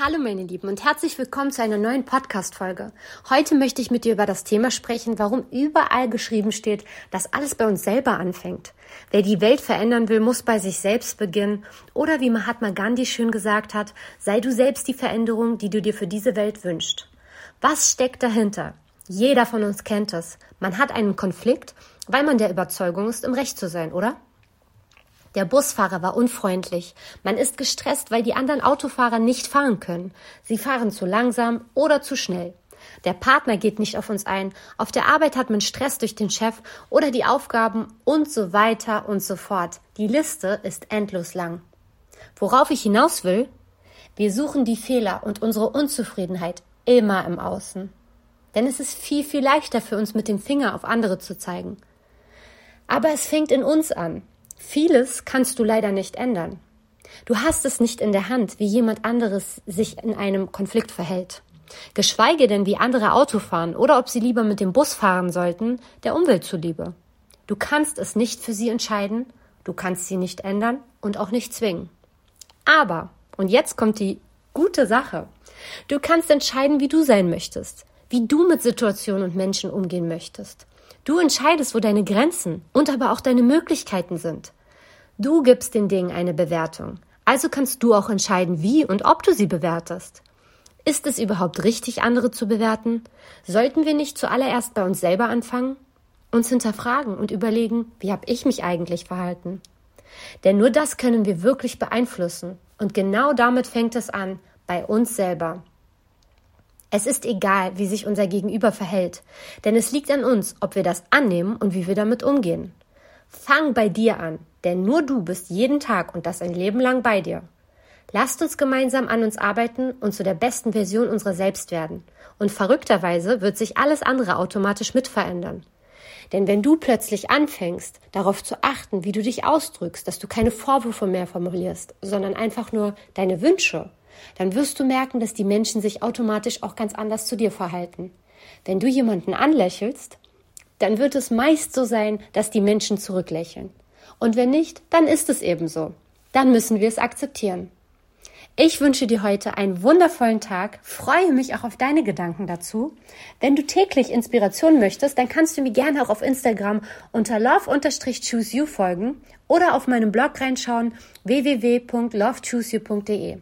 Hallo meine Lieben und herzlich willkommen zu einer neuen Podcast-Folge. Heute möchte ich mit dir über das Thema sprechen, warum überall geschrieben steht, dass alles bei uns selber anfängt. Wer die Welt verändern will, muss bei sich selbst beginnen. Oder wie Mahatma Gandhi schön gesagt hat, sei du selbst die Veränderung, die du dir für diese Welt wünschst. Was steckt dahinter? Jeder von uns kennt es. Man hat einen Konflikt, weil man der Überzeugung ist, im Recht zu sein, oder? Der Busfahrer war unfreundlich. Man ist gestresst, weil die anderen Autofahrer nicht fahren können. Sie fahren zu langsam oder zu schnell. Der Partner geht nicht auf uns ein. Auf der Arbeit hat man Stress durch den Chef oder die Aufgaben und so weiter und so fort. Die Liste ist endlos lang. Worauf ich hinaus will? Wir suchen die Fehler und unsere Unzufriedenheit immer im Außen. Denn es ist viel, viel leichter für uns mit dem Finger auf andere zu zeigen. Aber es fängt in uns an. Vieles kannst du leider nicht ändern. Du hast es nicht in der Hand, wie jemand anderes sich in einem Konflikt verhält. Geschweige denn, wie andere Auto fahren oder ob sie lieber mit dem Bus fahren sollten, der Umwelt zuliebe. Du kannst es nicht für sie entscheiden, du kannst sie nicht ändern und auch nicht zwingen. Aber, und jetzt kommt die gute Sache, du kannst entscheiden, wie du sein möchtest, wie du mit Situationen und Menschen umgehen möchtest. Du entscheidest, wo deine Grenzen und aber auch deine Möglichkeiten sind. Du gibst den Dingen eine Bewertung. Also kannst du auch entscheiden, wie und ob du sie bewertest. Ist es überhaupt richtig, andere zu bewerten? Sollten wir nicht zuallererst bei uns selber anfangen? Uns hinterfragen und überlegen, wie habe ich mich eigentlich verhalten? Denn nur das können wir wirklich beeinflussen. Und genau damit fängt es an, bei uns selber. Es ist egal, wie sich unser Gegenüber verhält, denn es liegt an uns, ob wir das annehmen und wie wir damit umgehen. Fang bei dir an, denn nur du bist jeden Tag und das ein Leben lang bei dir. Lasst uns gemeinsam an uns arbeiten und zu der besten Version unserer selbst werden. Und verrückterweise wird sich alles andere automatisch mit verändern. Denn wenn du plötzlich anfängst, darauf zu achten, wie du dich ausdrückst, dass du keine Vorwürfe mehr formulierst, sondern einfach nur deine Wünsche dann wirst du merken, dass die Menschen sich automatisch auch ganz anders zu dir verhalten. Wenn du jemanden anlächelst, dann wird es meist so sein, dass die Menschen zurücklächeln. Und wenn nicht, dann ist es eben so. Dann müssen wir es akzeptieren. Ich wünsche dir heute einen wundervollen Tag, freue mich auch auf deine Gedanken dazu. Wenn du täglich Inspiration möchtest, dann kannst du mir gerne auch auf Instagram unter love-chooseyou folgen oder auf meinem Blog reinschauen www.lovechooseyou.de.